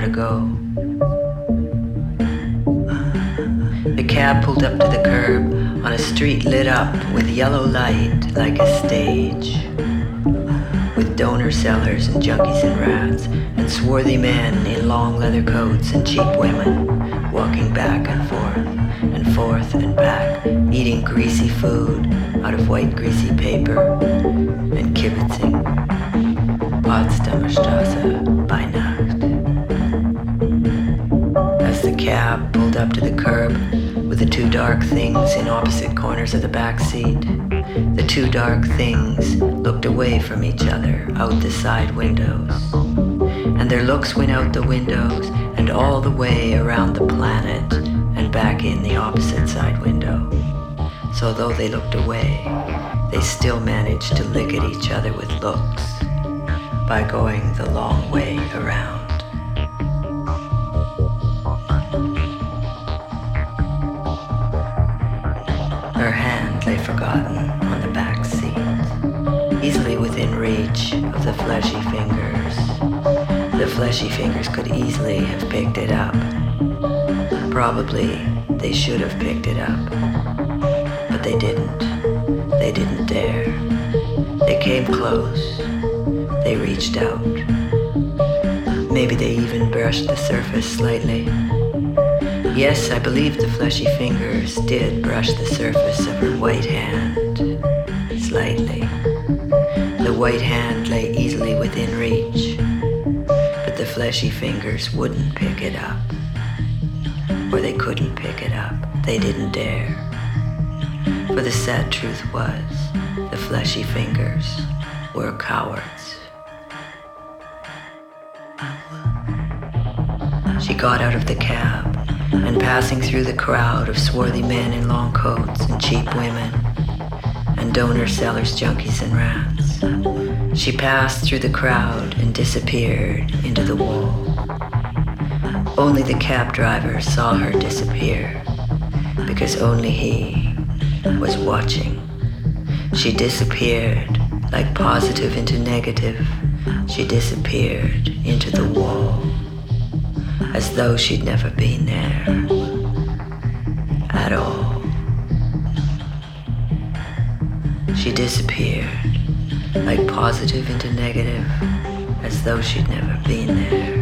to go. The cab pulled up to the curb on a street lit up with yellow light like a stage. With döner sellers and junkies and rats, and swarthy men in long leather coats and cheap women walking back and forth and forth and back, eating greasy food out of white greasy paper and kibitzing. Potsdamer Straße by Nacht. Cab pulled up to the curb with the two dark things in opposite corners of the back seat, the two dark things looked away from each other out the side windows. And their looks went out the windows and all the way around the planet and back in the opposite side window. So though they looked away, they still managed to lick at each other with looks by going the long way around. Fleshy fingers could easily have picked it up Probably they should have picked it up. But they didn't. They didn't dare. They came close. They reached out. Maybe they even brushed the surface slightly. Yes, I believe the fleshy fingers did brush the surface of her white hand. Slightly. The white hand lay easily within reach, fleshy fingers wouldn't pick it up or they couldn't pick it up. They didn't dare. For the sad truth was, the fleshy fingers were cowards. She got out of the cab and passing through the crowd of swarthy men in long coats and cheap women and döner sellers, junkies, and rats. She passed through the crowd disappeared into the wall. Only the cab driver saw her disappear because only he was watching. She disappeared like positive into negative. She disappeared into the wall as though she'd never been there at all. She disappeared like positive into negative as though she'd never been there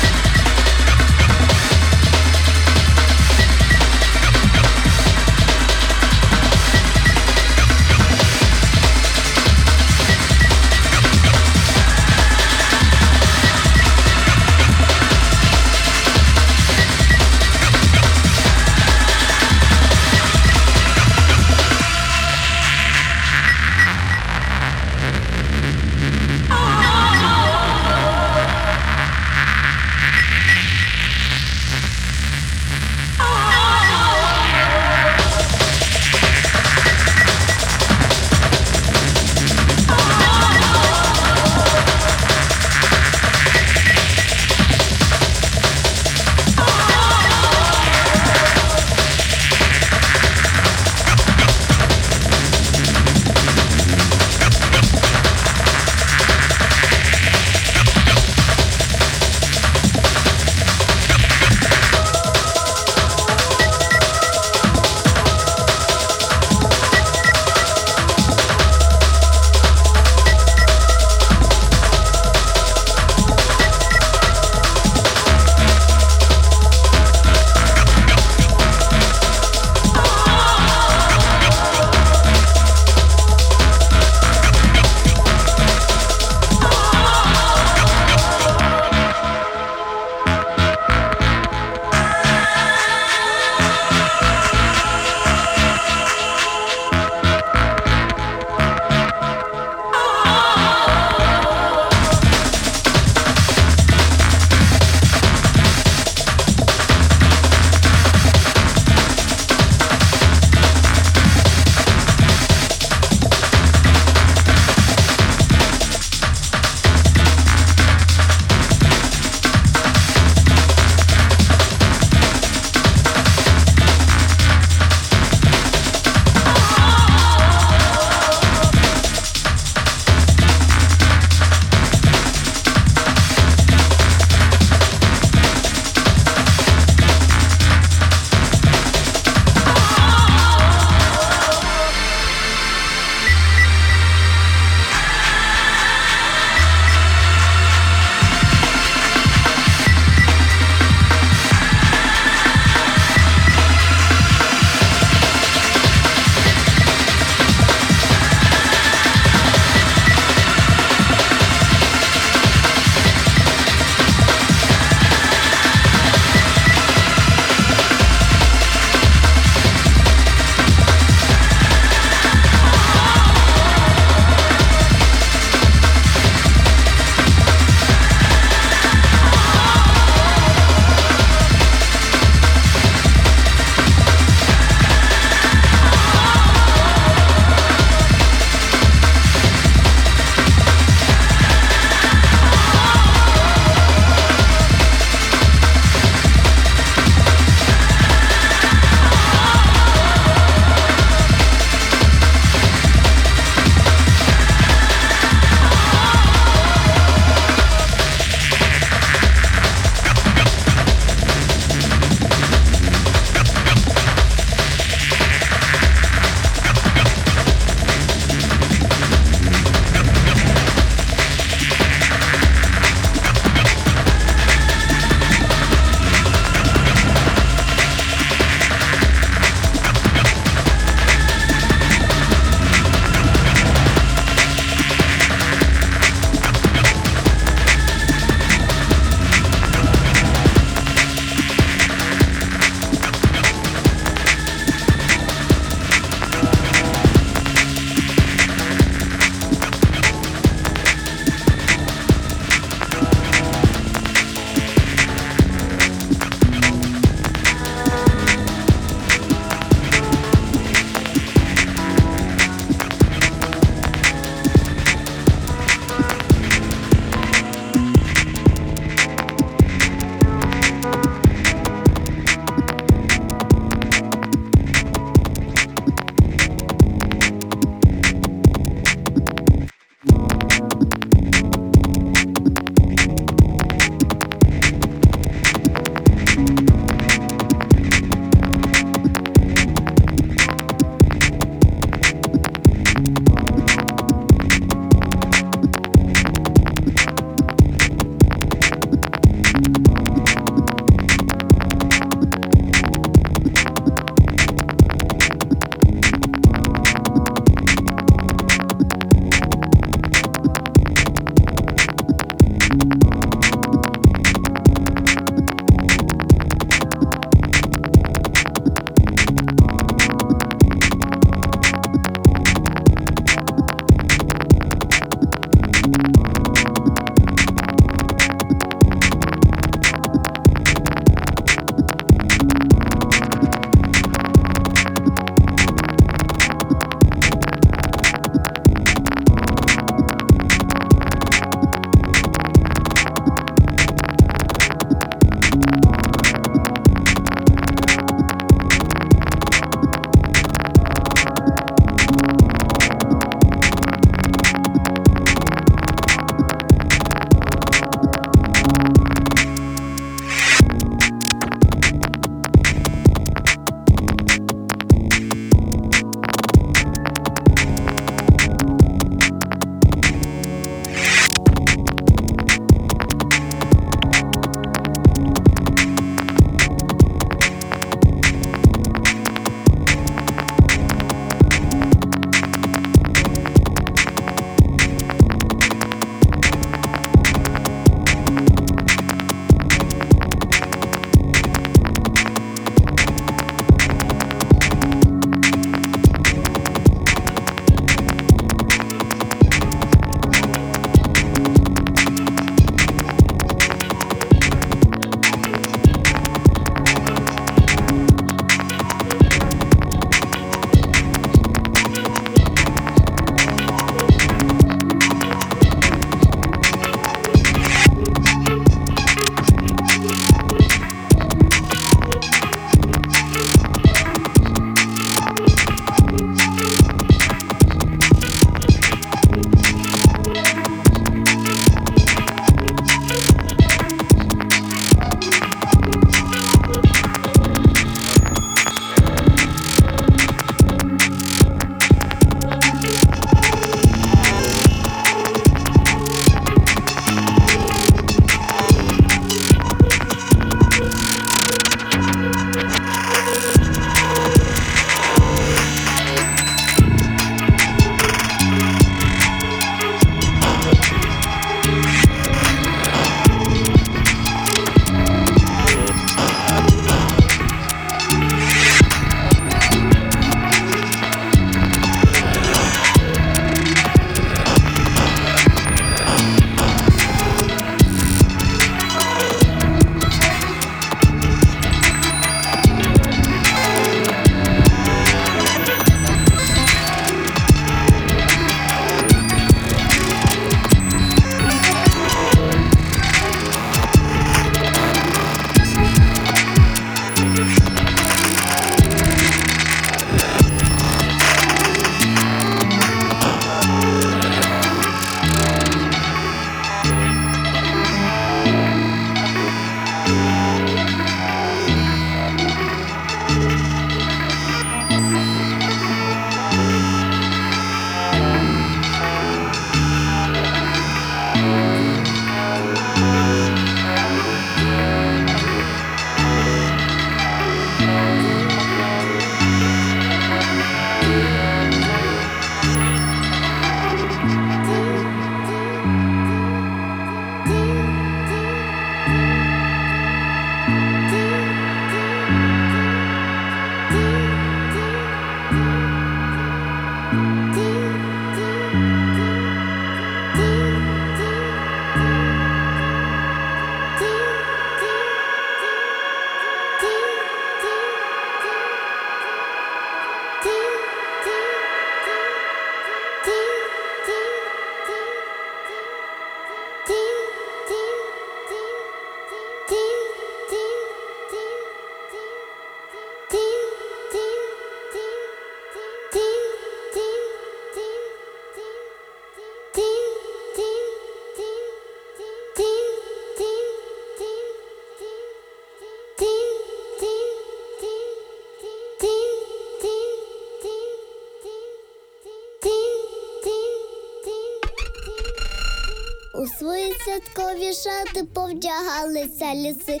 Шати повдягалися ліси.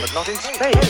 But not in space.